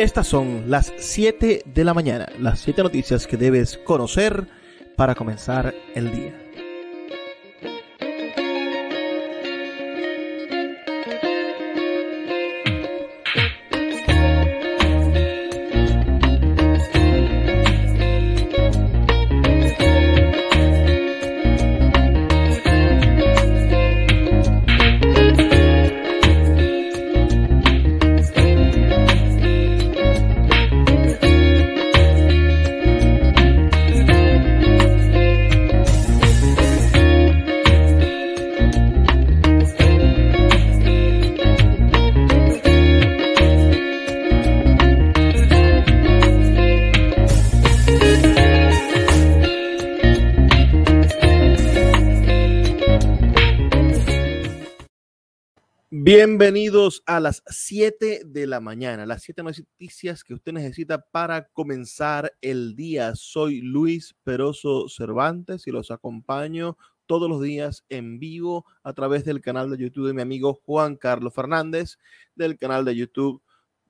Estas son las 7 de la mañana, las 7 noticias que debes conocer para comenzar el día. Bienvenidos a las 7 de la mañana, las 7 noticias que usted necesita para comenzar el día. Soy Luis Peroso Cervantes y los acompaño todos los días en vivo a través del canal de YouTube de mi amigo Juan Carlos Fernández, del canal de YouTube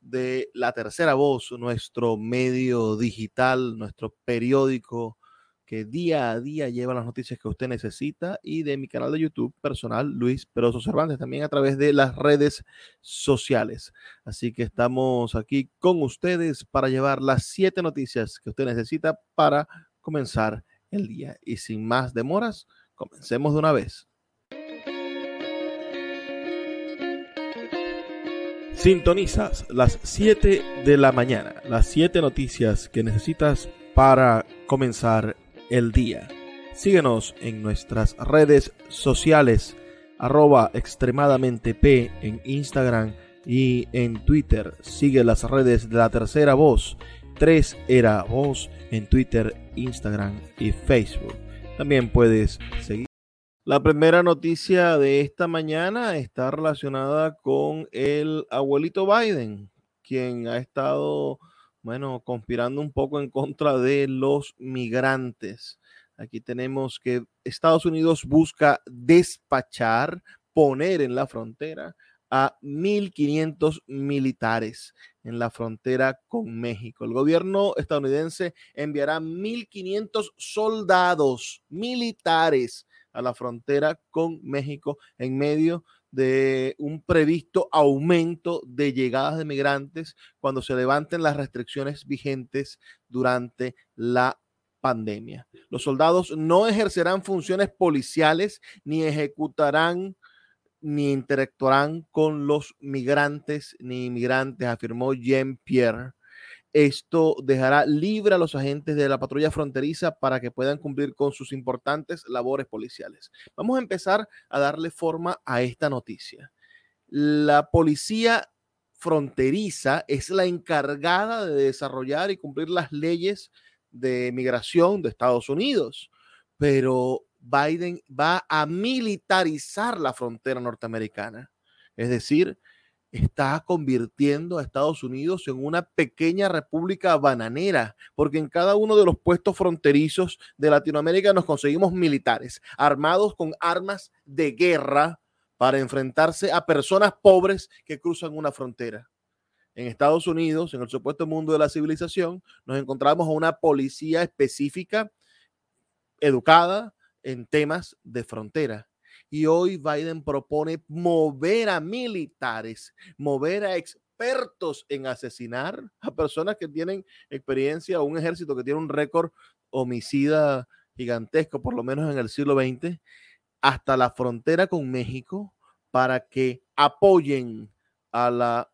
de La Tercera Voz, nuestro medio digital, nuestro periódico que día a día lleva las noticias que usted necesita y de mi canal de YouTube personal, Luis Peroso Cervantes, también a través de las redes sociales. Así que estamos aquí con ustedes para llevar las siete noticias que usted necesita para comenzar el día. Y sin más demoras, comencemos de una vez. Sintonizas las 7 de la mañana, las 7 noticias que necesitas para comenzar el día. Síguenos en nuestras redes sociales, arroba extremadamente en Instagram y en Twitter. Sigue las redes de la tercera voz, 3 era voz en Twitter, Instagram y Facebook. También puedes seguir. La primera noticia de esta mañana está relacionada con el abuelito Biden, quien ha estado bueno, conspirando un poco en contra de los migrantes. Aquí tenemos que Estados Unidos busca despachar, poner en la frontera a 1.500 militares en la frontera con México. El gobierno estadounidense enviará 1.500 soldados militares a la frontera con México en medio de un previsto aumento de llegadas de migrantes cuando se levanten las restricciones vigentes durante la pandemia. Los soldados no ejercerán funciones policiales ni ejecutarán ni interactuarán con los migrantes ni inmigrantes, afirmó Jean-Pierre esto dejará libre a los agentes de la patrulla fronteriza para que puedan cumplir con sus importantes labores policiales. Vamos a empezar a darle forma a esta noticia. La policía fronteriza es la encargada de desarrollar y cumplir las leyes de migración de Estados Unidos, pero Biden va a militarizar la frontera norteamericana. Es decir, está convirtiendo a Estados Unidos en una pequeña república bananera, porque en cada uno de los puestos fronterizos de Latinoamérica nos conseguimos militares armados con armas de guerra para enfrentarse a personas pobres que cruzan una frontera. En Estados Unidos, en el supuesto mundo de la civilización, nos encontramos a una policía específica, educada en temas de frontera y hoy Biden propone mover a militares, mover a expertos en asesinar a personas que tienen experiencia, un ejército que tiene un récord homicida gigantesco, por lo menos en el siglo XX, hasta la frontera con México para que apoyen a la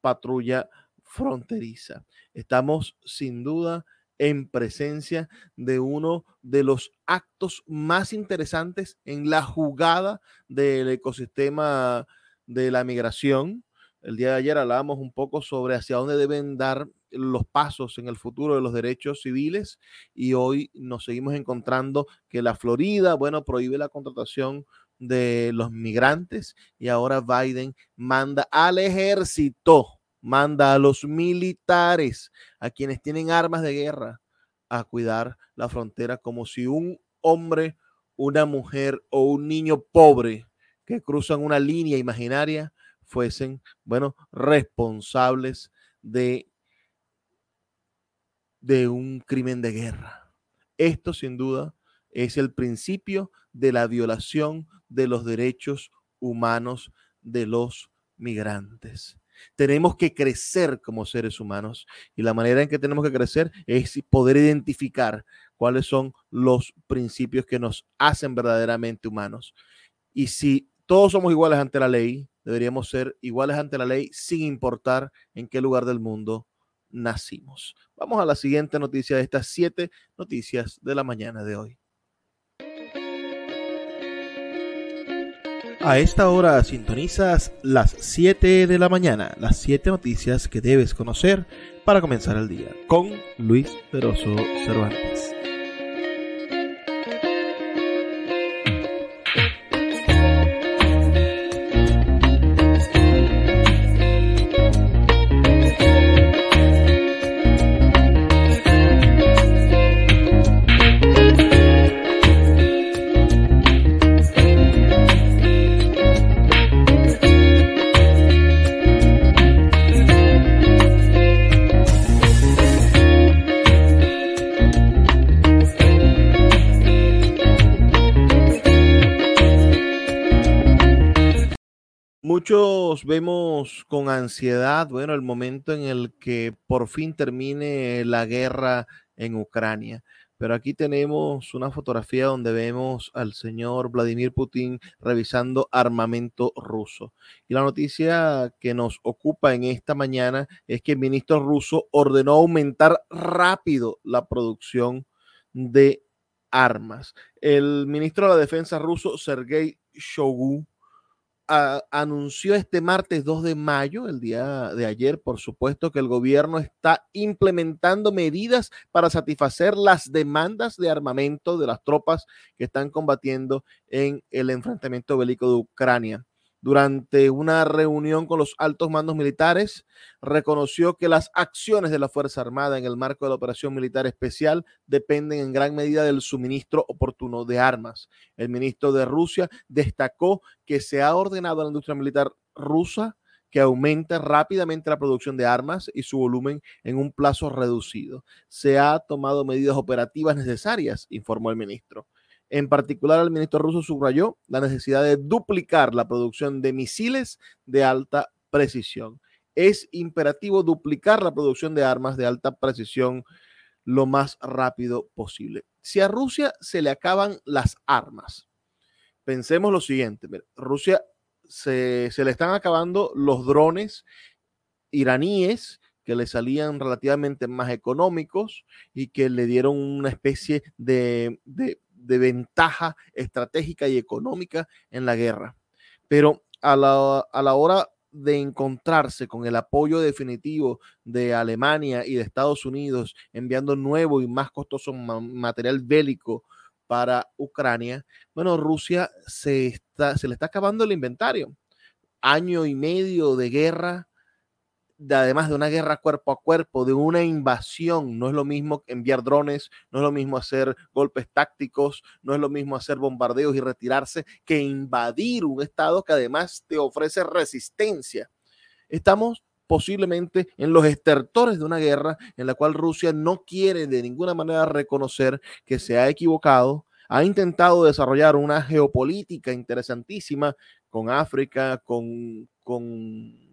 patrulla fronteriza. Estamos sin duda en presencia de uno de los actos más interesantes en la jugada del ecosistema de la migración. El día de ayer hablábamos un poco sobre hacia dónde deben dar los pasos en el futuro de los derechos civiles y hoy nos seguimos encontrando que la Florida, bueno, prohíbe la contratación de los migrantes y ahora Biden manda al ejército manda a los militares, a quienes tienen armas de guerra, a cuidar la frontera como si un hombre, una mujer o un niño pobre que cruzan una línea imaginaria fuesen, bueno, responsables de de un crimen de guerra. Esto sin duda es el principio de la violación de los derechos humanos de los migrantes. Tenemos que crecer como seres humanos y la manera en que tenemos que crecer es poder identificar cuáles son los principios que nos hacen verdaderamente humanos. Y si todos somos iguales ante la ley, deberíamos ser iguales ante la ley sin importar en qué lugar del mundo nacimos. Vamos a la siguiente noticia de estas siete noticias de la mañana de hoy. A esta hora sintonizas las 7 de la mañana, las 7 noticias que debes conocer para comenzar el día, con Luis Peroso Cervantes. Vemos con ansiedad, bueno, el momento en el que por fin termine la guerra en Ucrania. Pero aquí tenemos una fotografía donde vemos al señor Vladimir Putin revisando armamento ruso. Y la noticia que nos ocupa en esta mañana es que el ministro ruso ordenó aumentar rápido la producción de armas. El ministro de la Defensa ruso, Sergei Anunció este martes 2 de mayo, el día de ayer, por supuesto, que el gobierno está implementando medidas para satisfacer las demandas de armamento de las tropas que están combatiendo en el enfrentamiento bélico de Ucrania durante una reunión con los altos mandos militares, reconoció que las acciones de la Fuerza Armada en el marco de la operación militar especial dependen en gran medida del suministro oportuno de armas. El ministro de Rusia destacó que se ha ordenado a la industria militar rusa que aumente rápidamente la producción de armas y su volumen en un plazo reducido. Se ha tomado medidas operativas necesarias, informó el ministro. En particular, el ministro ruso subrayó la necesidad de duplicar la producción de misiles de alta precisión. Es imperativo duplicar la producción de armas de alta precisión lo más rápido posible. Si a Rusia se le acaban las armas, pensemos lo siguiente, Rusia se, le están acabando los drones iraníes que le salían relativamente más económicos y que le dieron una especie de de ventaja estratégica y económica en la guerra. Pero a la, a la hora de encontrarse con el apoyo definitivo de Alemania y de Estados Unidos enviando nuevo y más costoso material bélico para Ucrania, bueno, Rusia se, está, se le está acabando el inventario. Año y medio de guerra además de una guerra cuerpo a cuerpo, de una invasión, no es lo mismo enviar drones, no es lo mismo hacer golpes tácticos, no es lo mismo hacer bombardeos y retirarse que invadir un estado que además te ofrece resistencia. Estamos posiblemente en los estertores de una guerra en la cual Rusia no quiere de ninguna manera reconocer que se ha equivocado, ha intentado desarrollar una geopolítica interesantísima con África, con, con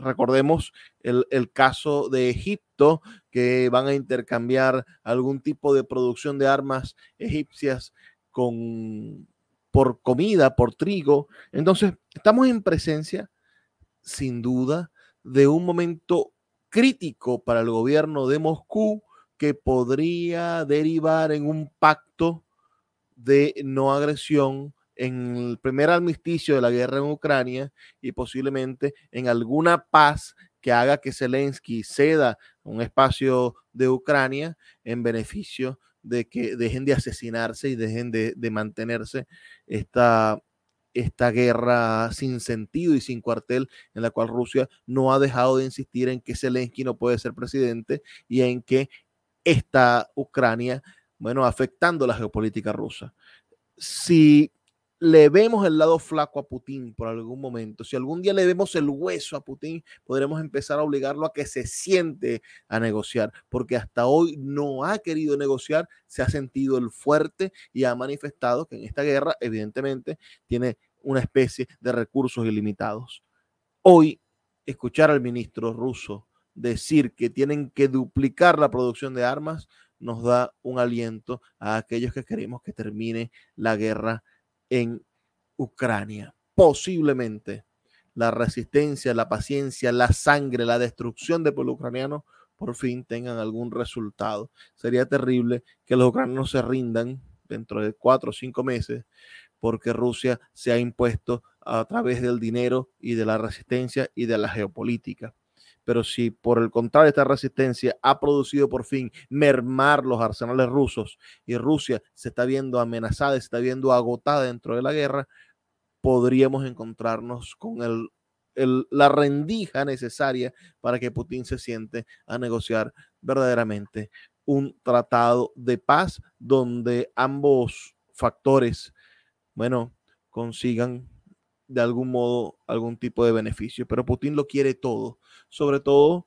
recordemos el, caso de Egipto, que van a intercambiar algún tipo de producción de armas egipcias con, por comida, por trigo. Entonces, estamos en presencia, sin duda, de un momento crítico para el gobierno de Moscú que podría derivar en un pacto de no agresión en el primer armisticio de la guerra en Ucrania y posiblemente en alguna paz que haga que Zelensky ceda un espacio de Ucrania en beneficio de que dejen de asesinarse y dejen de, mantenerse esta, esta guerra sin sentido y sin cuartel en la cual Rusia no ha dejado de insistir en que Zelensky no puede ser presidente y en que está Ucrania, bueno, afectando la geopolítica rusa. Si le vemos el lado flaco a Putin por algún momento, si algún día le vemos el hueso a Putin, podremos empezar a obligarlo a que se siente a negociar, porque hasta hoy no ha querido negociar, se ha sentido el fuerte y ha manifestado que en esta guerra, evidentemente, tiene una especie de recursos ilimitados. Hoy, escuchar al ministro ruso decir que tienen que duplicar la producción de armas nos da un aliento a aquellos que queremos que termine la guerra en Ucrania. Posiblemente la resistencia, la paciencia, la sangre, la destrucción del pueblo ucraniano por fin tengan algún resultado. Sería terrible que los ucranianos se rindan dentro de cuatro o cinco meses porque Rusia se ha impuesto a través del dinero y de la resistencia y de la geopolítica. Pero si por el contrario esta resistencia ha producido por fin mermar los arsenales rusos y Rusia se está viendo amenazada, se está viendo agotada dentro de la guerra, podríamos encontrarnos con el, la rendija necesaria para que Putin se siente a negociar verdaderamente un tratado de paz donde ambos factores, bueno, consigan de algún modo algún tipo de beneficio. Pero Putin lo quiere todo. Sobre todo,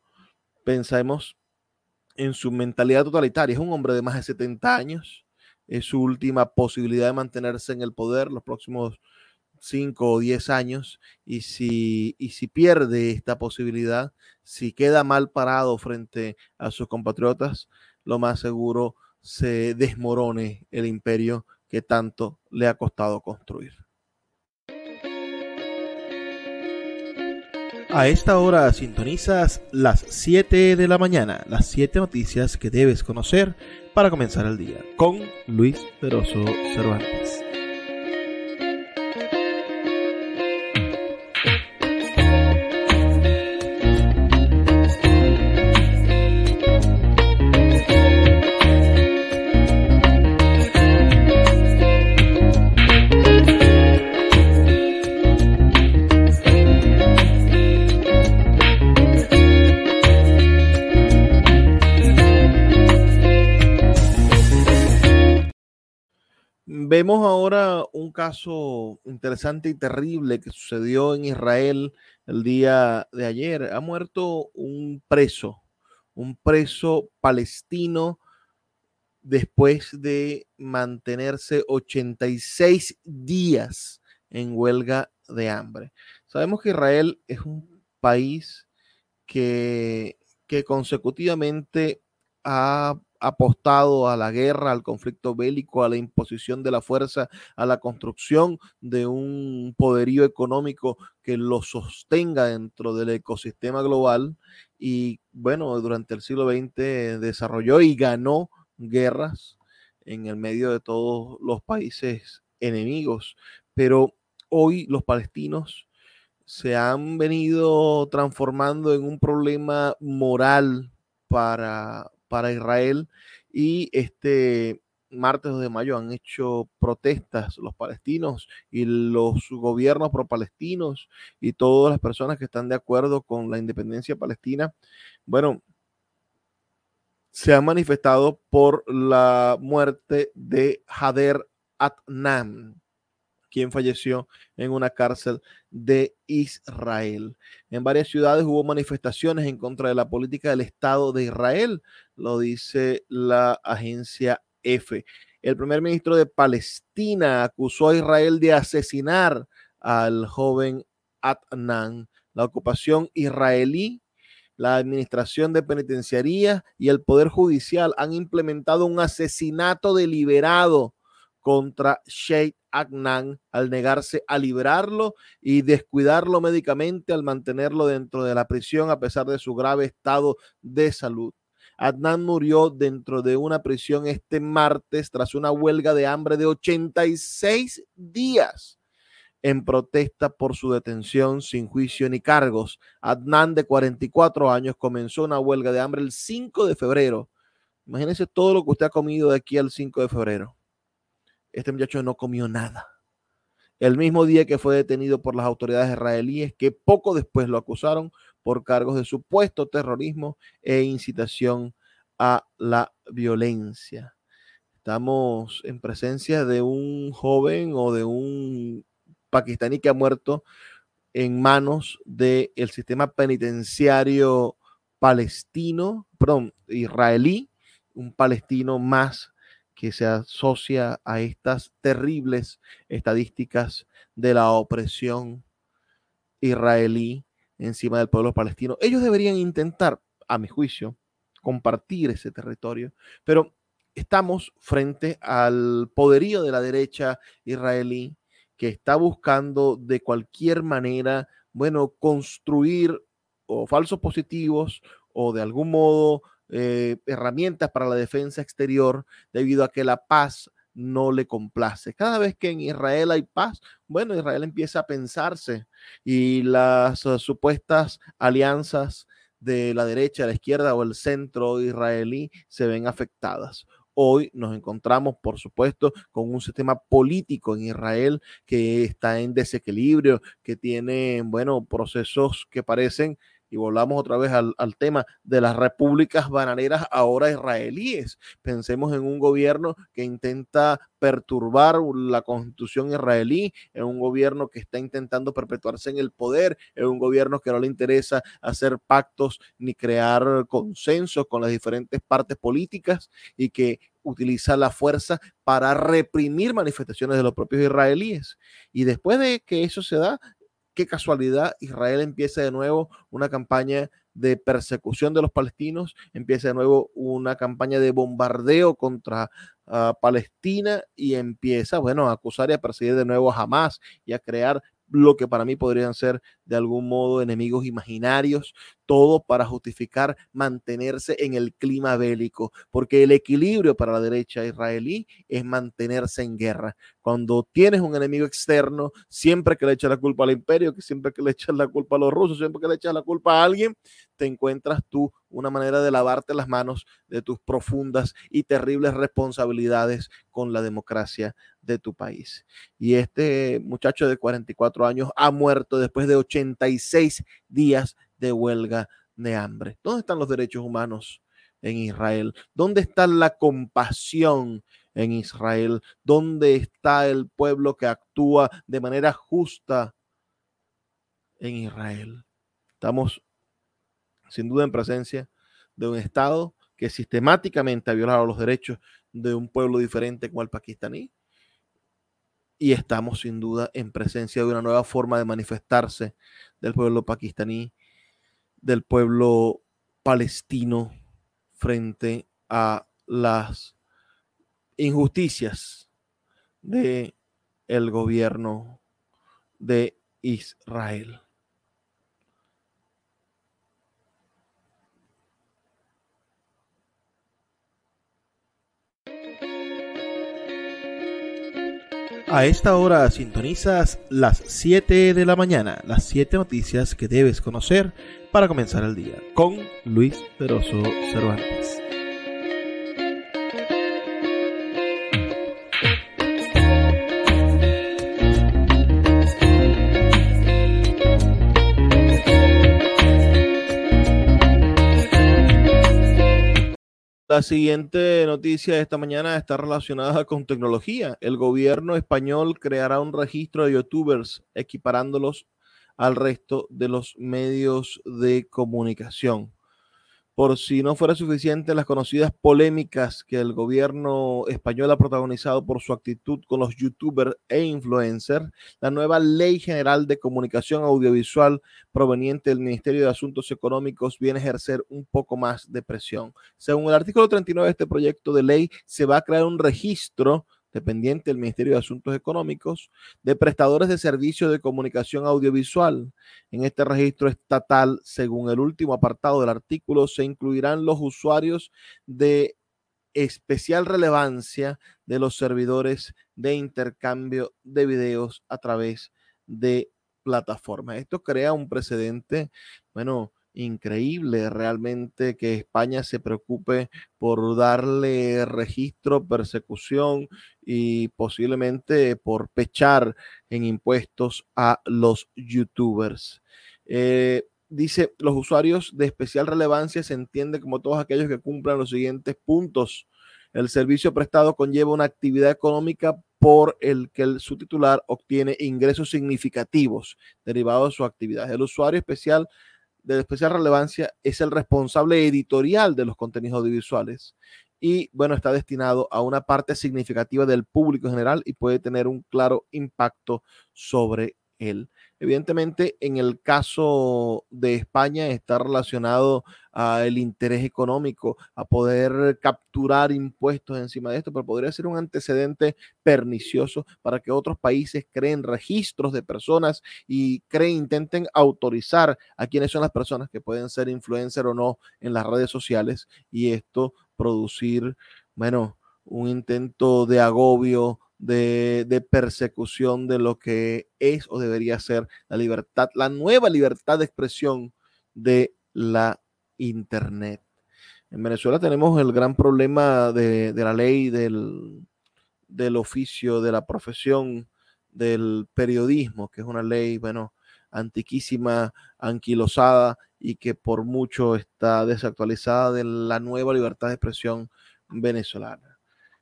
pensemos en su mentalidad totalitaria. Es un hombre de más de 70 años. Es su última posibilidad de mantenerse en el poder los próximos 5 o 10 años. Y si, y si pierde esta posibilidad, si queda mal parado frente a sus compatriotas, lo más seguro se desmorone el imperio que tanto le ha costado construir. A esta hora sintonizas las 7 de la mañana, las 7 noticias que debes conocer para comenzar el día, con Luis Peroso Cervantes. Vemos ahora un caso interesante y terrible que sucedió en Israel el día de ayer. Ha muerto un preso, un preso palestino después de mantenerse 86 días en huelga de hambre. Sabemos que Israel es un país que, que consecutivamente ha apostado a la guerra, al conflicto bélico, a la imposición de la fuerza, a la construcción de un poderío económico que lo sostenga dentro del ecosistema global. Y bueno, durante el siglo XX desarrolló y ganó guerras en el medio de todos los países enemigos. Pero hoy los palestinos se han venido transformando en un problema moral para, para Israel y este martes de mayo han hecho protestas los palestinos y los gobiernos pro-palestinos y todas las personas que están de acuerdo con la independencia palestina. Bueno, se han manifestado por la muerte de Hader Atnam, quien falleció en una cárcel de Israel. En varias ciudades hubo manifestaciones en contra de la política del Estado de Israel, lo dice la agencia F. El primer ministro de Palestina acusó a Israel de asesinar al joven Adnan. La ocupación israelí, la administración de penitenciaría y el poder judicial han implementado un asesinato deliberado contra Sheikh Agnan al negarse a liberarlo y descuidarlo médicamente al mantenerlo dentro de la prisión a pesar de su grave estado de salud. Adnan murió dentro de una prisión este martes tras una huelga de hambre de 86 días en protesta por su detención sin juicio ni cargos. Adnan, de 44 años, comenzó una huelga de hambre el 5 de febrero. Imagínense todo lo que usted ha comido de aquí al 5 de febrero este muchacho no comió nada. El mismo día que fue detenido por las autoridades israelíes, que poco después lo acusaron por cargos de supuesto terrorismo e incitación a la violencia. Estamos en presencia de un joven o de un pakistaní que ha muerto en manos del sistema penitenciario palestino, perdón, israelí, un palestino más que se asocia a estas terribles estadísticas de la opresión israelí encima del pueblo palestino. Ellos deberían intentar, a mi juicio, compartir ese territorio, pero estamos frente al poderío de la derecha israelí que está buscando de cualquier manera, bueno, construir o falsos positivos o de algún modo eh, herramientas para la defensa exterior debido a que la paz no le complace. Cada vez que en Israel hay paz, bueno, Israel empieza a pensarse y las uh, supuestas alianzas de la derecha, la izquierda o el centro israelí se ven afectadas. Hoy nos encontramos, por supuesto, con un sistema político en Israel que está en desequilibrio, que tiene, bueno, procesos que parecen y volvamos otra vez al, tema de las repúblicas bananeras ahora israelíes. Pensemos en un gobierno que intenta perturbar la constitución israelí, en un gobierno que está intentando perpetuarse en el poder, en un gobierno que no le interesa hacer pactos ni crear consensos con las diferentes partes políticas y que utiliza la fuerza para reprimir manifestaciones de los propios israelíes. Y después de que eso se da, qué casualidad, Israel empieza de nuevo una campaña de persecución de los palestinos, empieza de nuevo una campaña de bombardeo contra uh, Palestina y empieza, bueno, a acusar y a perseguir de nuevo a Hamas y a crear lo que para mí podrían ser de algún modo enemigos imaginarios, todo para justificar mantenerse en el clima bélico, porque el equilibrio para la derecha israelí es mantenerse en guerra. Cuando tienes un enemigo externo, siempre que le echas la culpa al imperio, que siempre que le echas la culpa a los rusos, siempre que le echas la culpa a alguien, te encuentras tú una manera de lavarte las manos de tus profundas y terribles responsabilidades con la democracia de tu país. Y este muchacho de 44 años ha muerto después de 86 días de huelga de hambre. ¿Dónde están los derechos humanos en Israel? ¿Dónde está la compasión en Israel? ¿Dónde está el pueblo que actúa de manera justa en Israel? Estamos sin duda en presencia de un Estado que sistemáticamente ha violado los derechos de un pueblo diferente como el pakistaní. Y estamos sin duda en presencia de una nueva forma de manifestarse del pueblo pakistaní, del pueblo palestino frente a las injusticias de el gobierno de Israel. A esta hora sintonizas las 7 de la mañana, las 7 noticias que debes conocer para comenzar el día, con Luis Peroso Cervantes. La siguiente noticia de esta mañana está relacionada con tecnología. El gobierno español creará un registro de youtubers equiparándolos al resto de los medios de comunicación por si no fuera suficiente las conocidas polémicas que el gobierno español ha protagonizado por su actitud con los youtubers e influencers, la nueva Ley General de Comunicación Audiovisual proveniente del Ministerio de Asuntos Económicos viene a ejercer un poco más de presión. Según el artículo 39 de este proyecto de ley, se va a crear un registro dependiente del Ministerio de Asuntos Económicos, de prestadores de servicios de comunicación audiovisual. En este registro estatal, según el último apartado del artículo, se incluirán los usuarios de especial relevancia de los servidores de intercambio de videos a través de plataformas. Esto crea un precedente, bueno, increíble realmente que España se preocupe por darle registro, persecución y posiblemente por pechar en impuestos a los youtubers. Eh, dice, los usuarios de especial relevancia se entiende como todos aquellos que cumplan los siguientes puntos. El servicio prestado conlleva una actividad económica por el que su titular obtiene ingresos significativos derivados de su actividad. El usuario especial de especial relevancia es el responsable editorial de los contenidos audiovisuales y bueno, está destinado a una parte significativa del público en general y puede tener un claro impacto sobre él. Evidentemente, en el caso de España está relacionado al interés económico, a poder capturar impuestos encima de esto, pero podría ser un antecedente pernicioso para que otros países creen registros de personas y creen, intenten autorizar a quiénes son las personas que pueden ser influencer o no en las redes sociales y esto producir, bueno, un intento de agobio, de, de, persecución de lo que es o debería ser la libertad, la nueva libertad de expresión de la Internet. En Venezuela tenemos el gran problema de, la ley del, del oficio, de la profesión del periodismo, que es una ley, bueno, antiquísima, anquilosada y que por mucho está desactualizada de la nueva libertad de expresión venezolana.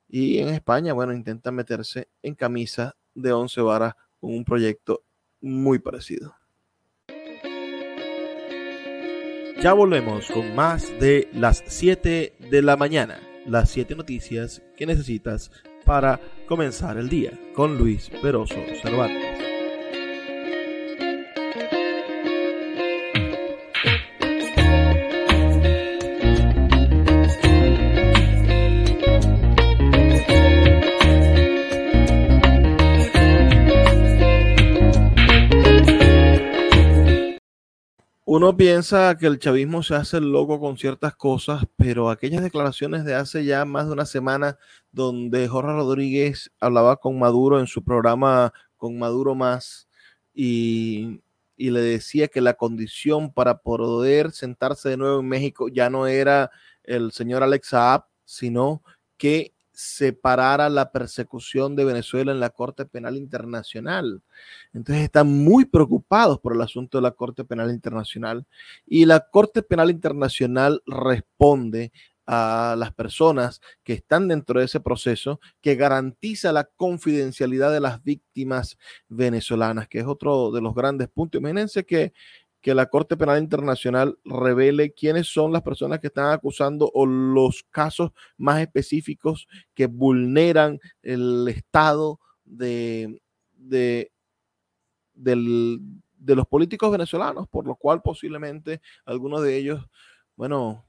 Y en España, bueno, intenta meterse en camisa de 11 varas con un proyecto muy parecido. Ya volvemos con más de las 7 de la mañana, las 7 noticias que necesitas para comenzar el día con Luis Peroso Cervantes. Uno piensa que el chavismo se hace loco con ciertas cosas, pero aquellas declaraciones de hace ya más de una semana donde Jorge Rodríguez hablaba con Maduro en su programa Con Maduro Más y, le decía que la condición para poder sentarse de nuevo en México ya no era el señor Alex Saab, sino que separara la persecución de Venezuela en la Corte Penal Internacional. Entonces están muy preocupados por el asunto de la Corte Penal Internacional y la Corte Penal Internacional responde a las personas que están dentro de ese proceso que garantiza la confidencialidad de las víctimas venezolanas, que es otro de los grandes puntos. Imagínense que que la Corte Penal Internacional revele quiénes son las personas que están acusando o los casos más específicos que vulneran el estado de, de, de los políticos venezolanos, por lo cual posiblemente algunos de ellos, bueno,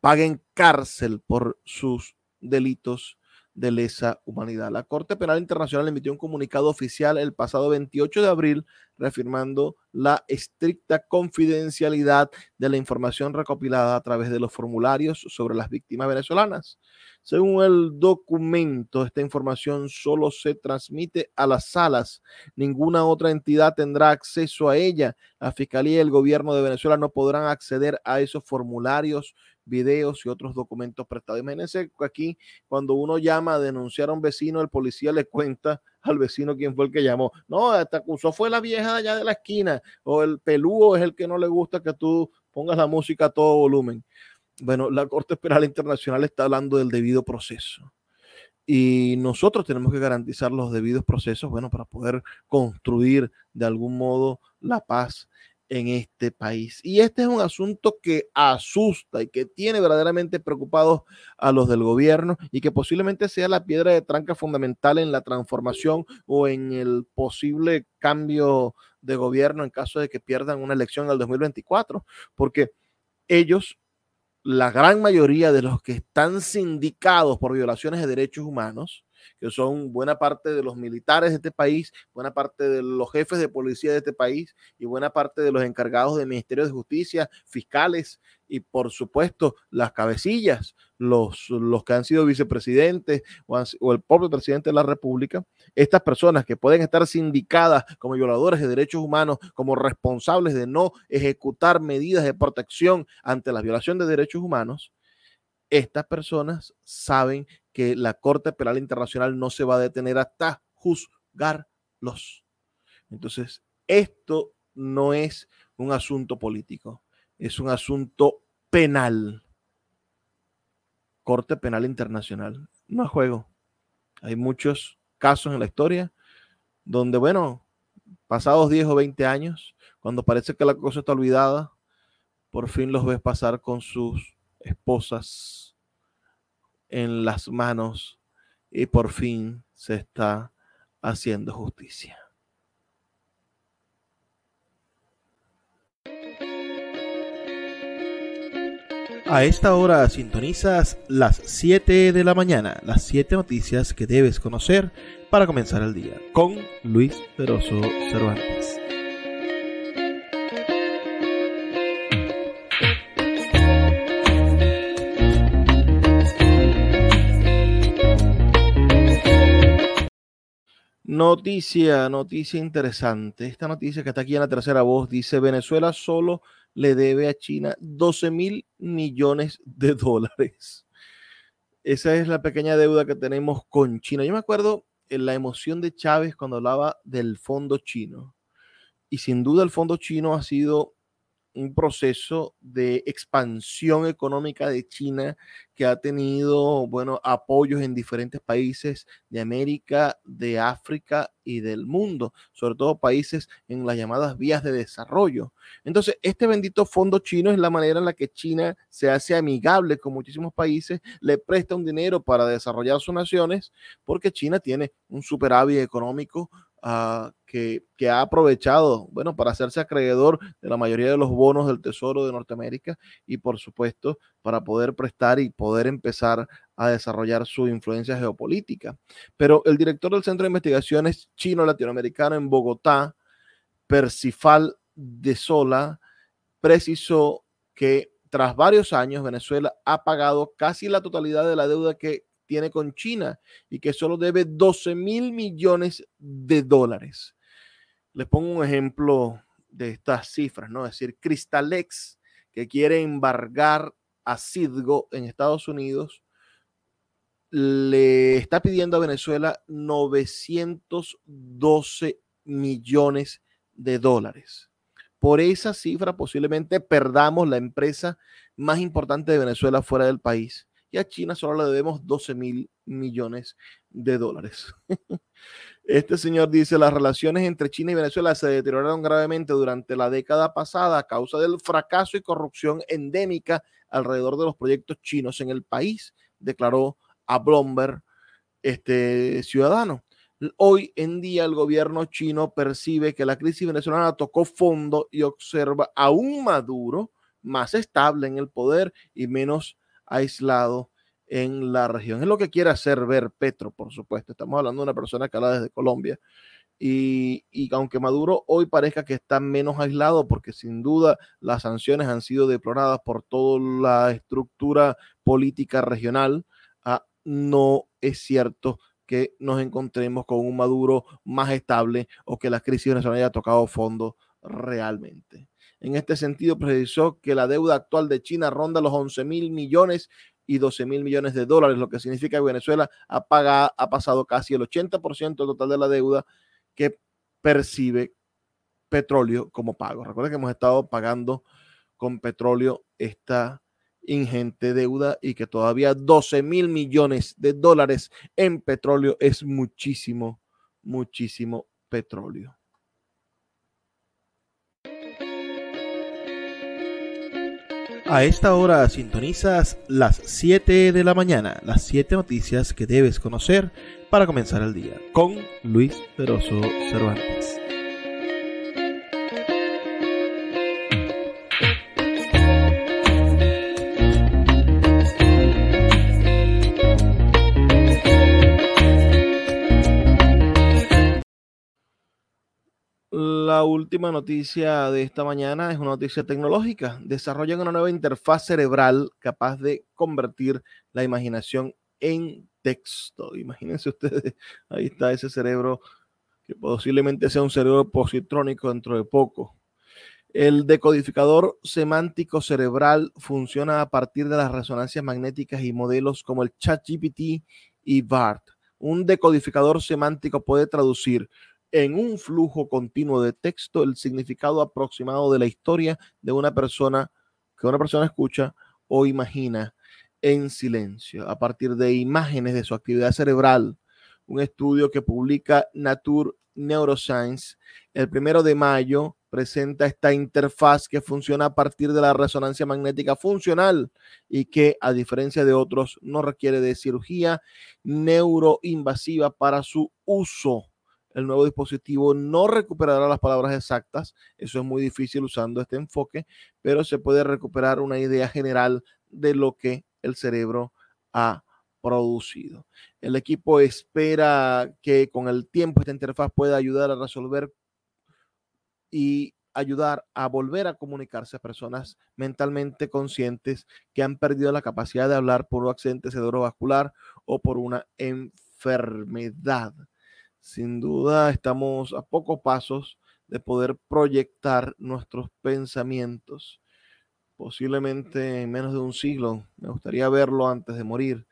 paguen cárcel por sus delitos de lesa humanidad. La Corte Penal Internacional emitió un comunicado oficial el pasado 28 de abril reafirmando la estricta confidencialidad de la información recopilada a través de los formularios sobre las víctimas venezolanas. Según el documento, esta información solo se transmite a las salas. Ninguna otra entidad tendrá acceso a ella. La Fiscalía y el gobierno de Venezuela no podrán acceder a esos formularios videos y otros documentos prestados. Imagínense aquí, cuando uno llama a denunciar a un vecino, el policía le cuenta al vecino quién fue el que llamó. No, te acusó fue la vieja allá de la esquina, o el pelúo es el que no le gusta que tú pongas la música a todo volumen. Bueno, la Corte Penal Internacional está hablando del debido proceso. Y nosotros tenemos que garantizar los debidos procesos, bueno, para poder construir de algún modo la paz en este país. Y este es un asunto que asusta y que tiene verdaderamente preocupados a los del gobierno y que posiblemente sea la piedra de tranca fundamental en la transformación o en el posible cambio de gobierno en caso de que pierdan una elección en el 2024, porque ellos, la gran mayoría de los que están sindicados por violaciones de derechos humanos, que son buena parte de los militares de este país, buena parte de los jefes de policía de este país y buena parte de los encargados del Ministerio de Justicia, fiscales y por supuesto las cabecillas, los, los que han sido vicepresidentes o, o, el propio presidente de la República, estas personas que pueden estar sindicadas como violadores de derechos humanos, como responsables de no ejecutar medidas de protección ante la violación de derechos humanos, estas personas saben que la Corte Penal Internacional no se va a detener hasta juzgarlos. Entonces, esto no es un asunto político, es un asunto penal. Corte Penal Internacional. no es juego. Hay muchos casos en la historia donde, bueno, pasados 10 o 20 años, cuando parece que la cosa está olvidada, por fin los ves pasar con sus esposas en las manos y por fin se está haciendo justicia. A esta hora sintonizas las 7 de la mañana, las 7 noticias que debes conocer para comenzar el día, con Luis Peroso Cervantes. Noticia, noticia interesante. Esta noticia que está aquí en la tercera voz dice Venezuela solo le debe a China 12 mil millones de dólares. Esa es la pequeña deuda que tenemos con China. Yo me acuerdo en la emoción de Chávez cuando hablaba del fondo chino. Y sin duda el fondo chino ha sido un proceso de expansión económica de China que ha tenido, bueno, apoyos en diferentes países de América, de África y del mundo, sobre todo países en las llamadas vías de desarrollo. Entonces, este bendito fondo chino es la manera en la que China se hace amigable con muchísimos países, le presta un dinero para desarrollar sus naciones, porque China tiene un superávit económico Ah, que, ha aprovechado, bueno, para hacerse acreedor de la mayoría de los bonos del Tesoro de Norteamérica y, por supuesto, para poder prestar y poder empezar a desarrollar su influencia geopolítica. Pero el director del Centro de Investigaciones Chino-Latinoamericano en Bogotá, Percifal de Sola, precisó que tras varios años Venezuela ha pagado casi la totalidad de la deuda que tiene con China y que solo debe 12 mil millones de dólares. Les pongo un ejemplo de estas cifras, ¿no? Es decir, Crystalex, que quiere embargar a Citgo en Estados Unidos, le está pidiendo a Venezuela 912 millones de dólares. Por esa cifra posiblemente perdamos la empresa más importante de Venezuela fuera del país y a China solo le debemos 12 mil millones de dólares. Este señor dice, las relaciones entre China y Venezuela se deterioraron gravemente durante la década pasada a causa del fracaso y corrupción endémica alrededor de los proyectos chinos en el país, declaró a Bloomberg este ciudadano. Hoy en día el gobierno chino percibe que la crisis venezolana tocó fondo y observa a un Maduro más estable en el poder y menos aislado en la región. Es lo que quiere hacer ver Petro, por supuesto. Estamos hablando de una persona que habla desde Colombia. Y, y, aunque Maduro hoy parezca que está menos aislado, porque sin duda las sanciones han sido deploradas por toda la estructura política regional, ah, no es cierto que nos encontremos con un Maduro más estable o que la crisis venezolana haya tocado fondo realmente. En este sentido, precisó que la deuda actual de China ronda los 11 mil millones y 12 mil millones de dólares, lo que significa que Venezuela ha, pagado, ha pasado casi el 80% total de la deuda que percibe petróleo como pago. Recuerden que hemos estado pagando con petróleo esta ingente deuda y que todavía 12 mil millones de dólares en petróleo es muchísimo, muchísimo petróleo. A esta hora sintonizas las 7 de la mañana, las 7 noticias que debes conocer para comenzar el día, con Luis Peroso Cervantes. La última noticia de esta mañana es una noticia tecnológica. Desarrollan una nueva interfaz cerebral capaz de convertir la imaginación en texto. Imagínense ustedes, ahí está ese cerebro que posiblemente sea un cerebro positrónico dentro de poco. El decodificador semántico cerebral funciona a partir de las resonancias magnéticas y modelos como el ChatGPT y BART. Un decodificador semántico puede traducir en un flujo continuo de texto el significado aproximado de la historia de una persona que una persona escucha o imagina en silencio a partir de imágenes de su actividad cerebral. Un estudio que publica Nature Neuroscience el primero de mayo presenta esta interfaz que funciona a partir de la resonancia magnética funcional y que, a diferencia de otros, no requiere de cirugía neuroinvasiva para su uso. El nuevo dispositivo no recuperará las palabras exactas, eso es muy difícil usando este enfoque, pero se puede recuperar una idea general de lo que el cerebro ha producido. El equipo espera que con el tiempo esta interfaz pueda ayudar a resolver y ayudar a volver a comunicarse a personas mentalmente conscientes que han perdido la capacidad de hablar por un accidente cerebrovascular o por una enfermedad. Sin duda estamos a pocos pasos de poder proyectar nuestros pensamientos posiblemente en menos de un siglo. Me gustaría verlo antes de morir.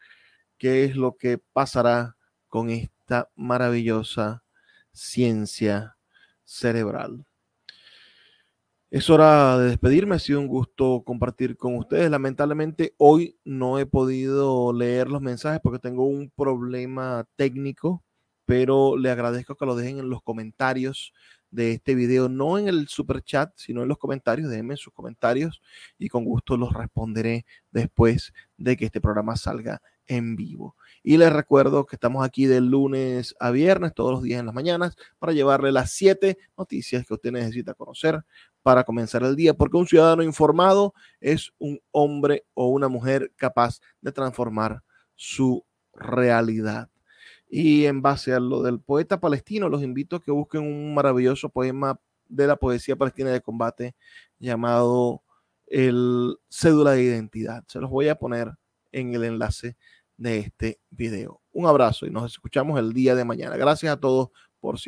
¿Qué es lo que pasará con esta maravillosa ciencia cerebral? Es hora de despedirme. Ha sido un gusto compartir con ustedes. Lamentablemente hoy no he podido leer los mensajes porque tengo un problema técnico, pero le agradezco que lo dejen en los comentarios de este video, no en el super chat, sino en los comentarios. Déjenme sus comentarios y con gusto los responderé después de que este programa salga en vivo. Y les recuerdo que estamos aquí de lunes a viernes, todos los días en las mañanas, para llevarle las siete noticias que usted necesita conocer para comenzar el día, porque un ciudadano informado es un hombre o una mujer capaz de transformar su realidad. Y en base a lo del poeta palestino, los invito a que busquen un maravilloso poema de la poesía palestina de combate llamado El Cédula de Identidad. Se los voy a poner en el enlace de este video. Un abrazo y nos escuchamos el día de mañana. Gracias a todos por